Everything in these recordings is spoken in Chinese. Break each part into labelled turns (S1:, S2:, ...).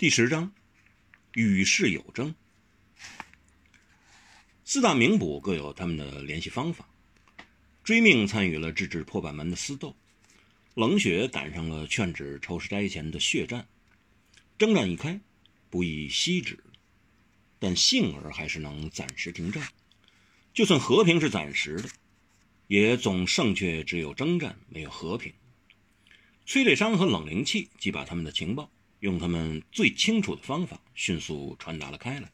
S1: 第十章，与世有争。四大名捕各有他们的联系方法。追命参与了制止破板门的私斗，冷血赶上了劝止仇视斋前的血战。征战一开，不易息止，但幸而还是能暂时停战。就算和平是暂时的，也总胜却只有征战没有和平。催泪伤和冷灵气即把他们的情报。用他们最清楚的方法迅速传达了开来。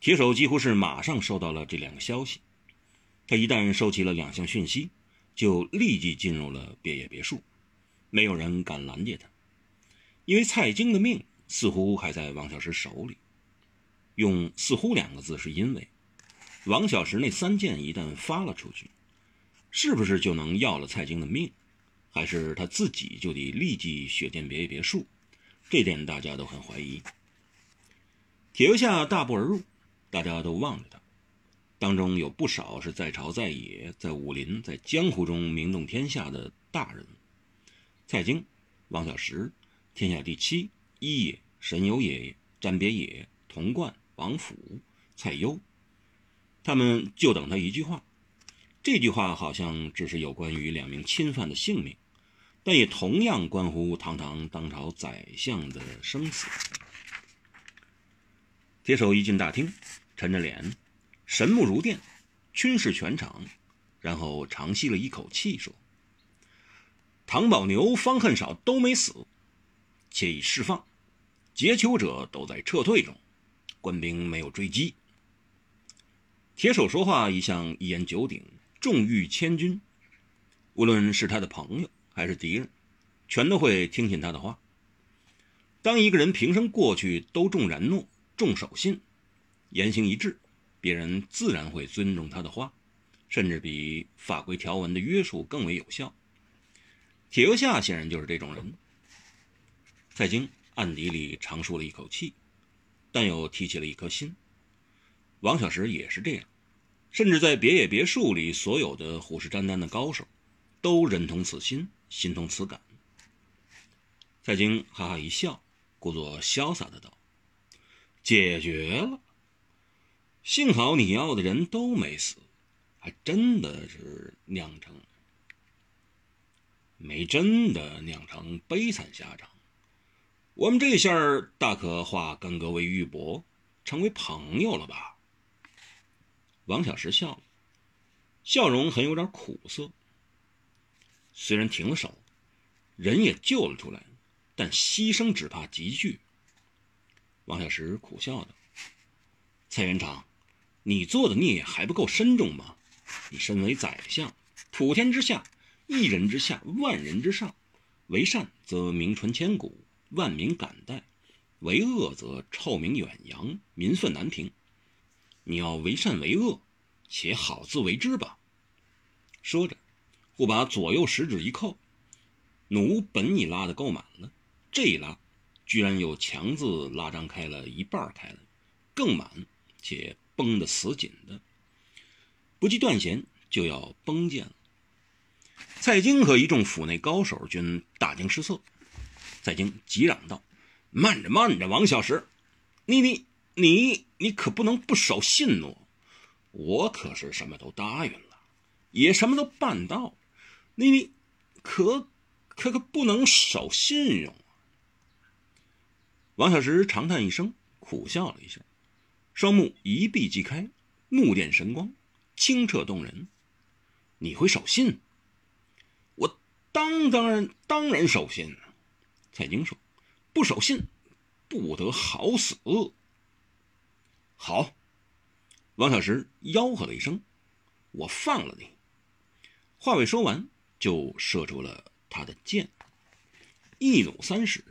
S1: 铁手几乎是马上收到了这两个消息。他一旦收齐了两项讯息，就立即进入了别野别墅。没有人敢拦截他，因为蔡京的命似乎还在王小石手里。用“似乎”两个字，是因为王小石那三箭一旦发了出去，是不是就能要了蔡京的命？还是他自己就得立即血溅别野别墅？这点大家都很怀疑。铁油下大步而入，大家都望着他，当中有不少是在朝在野、在武林、在江湖中名动天下的大人：蔡京、王小石、天下第七一野神游爷爷、詹别野、童贯、王府、蔡攸。他们就等他一句话。这句话好像只是有关于两名亲犯的性命。但也同样关乎堂堂当朝宰相的生死。铁手一进大厅，沉着脸，神目如电，军视全场，然后长吸了一口气，说：“唐宝牛、方恨少都没死，且已释放，劫囚者都在撤退中，官兵没有追击。”铁手说话一向一言九鼎，重欲千钧，无论是他的朋友。还是敌人，全都会听信他的话。当一个人平生过去都重然诺、重守信、言行一致，别人自然会尊重他的话，甚至比法规条文的约束更为有效。铁油下显然就是这种人。蔡京暗地里长舒了一口气，但又提起了一颗心。王小石也是这样，甚至在别野别墅里，所有的虎视眈眈的高手，都认同此心。心同此感，蔡京哈哈一笑，故作潇洒的道：“解决了。幸好你要的人都没死，还真的是酿成，没真的酿成悲惨下场。我们这下大可化干戈为玉帛，成为朋友了吧？”王小石笑了，笑容很有点苦涩。虽然停了手，人也救了出来，但牺牲只怕急剧。王小石苦笑道：“蔡元长，你做的孽还不够深重吗？你身为宰相，普天之下，一人之下，万人之上，为善则名传千古，万民感戴；为恶则臭名远扬，民愤难平。你要为善为恶，且好自为之吧。”说着。故把左右食指一扣，弩本已拉得够满了，这一拉，居然又强自拉张开了一半开了，更满且绷得死紧的，不计断弦就要崩剑了。蔡京和一众府内高手均大惊失色。蔡京急嚷道：“慢着，慢着，王小石，你你你你可不能不守信诺！我可是什么都答应了，也什么都办到。”你你可可可不能守信用啊！王小石长叹一声，苦笑了一下，双目一闭即开，目电神光，清澈动人。你会守信？我当当然当然守信。蔡京说：“不守信，不得好死。”好，王小石吆喝了一声：“我放了你。”话未说完。就射出了他的箭，一弩三矢，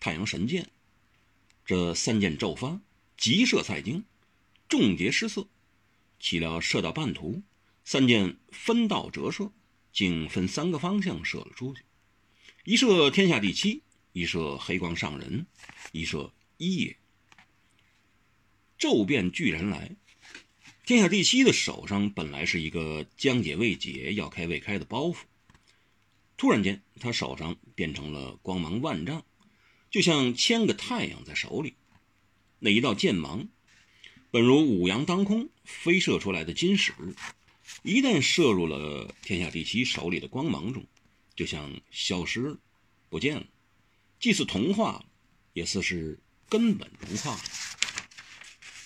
S1: 太阳神箭。这三箭骤发，急射蔡京，重节失色。岂料射到半途，三箭分道折射，竟分三个方向射了出去：一射天下第七，一射黑光上人，一射一也。骤变巨人来，天下第七的手上本来是一个将解未解、要开未开的包袱。突然间，他手上变成了光芒万丈，就像千个太阳在手里。那一道剑芒，本如五阳当空飞射出来的金矢，一旦射入了天下第七手里的光芒中，就像消失了，不见了，既似同化，也似是根本融化。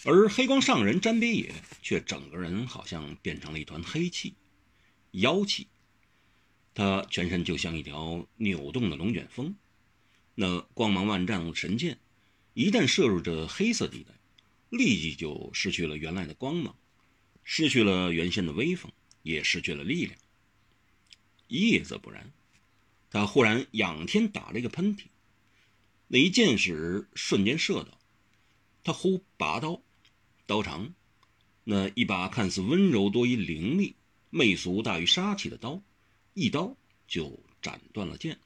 S1: 而黑光上人詹别野却整个人好像变成了一团黑气、妖气，他全身就像一条扭动的龙卷风，那光芒万丈的神剑。一旦射入这黑色地带，立即就失去了原来的光芒，失去了原先的威风，也失去了力量。夜则不然，他忽然仰天打了一个喷嚏，那一箭矢瞬间射到，他忽拔刀，刀长，那一把看似温柔多于凌厉、媚俗大于杀气的刀，一刀就斩断了剑。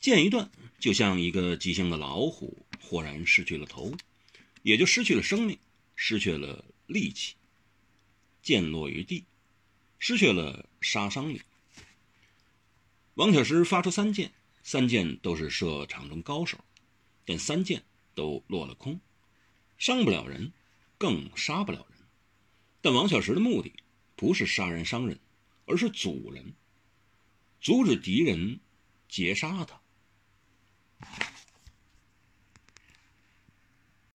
S1: 剑一断，就像一个急性的老虎。豁然失去了头，也就失去了生命，失去了力气。剑落于地，失去了杀伤力。王小石发出三箭，三箭都是射场中高手，但三箭都落了空，伤不了人，更杀不了人。但王小石的目的不是杀人伤人，而是阻人，阻止敌人截杀他。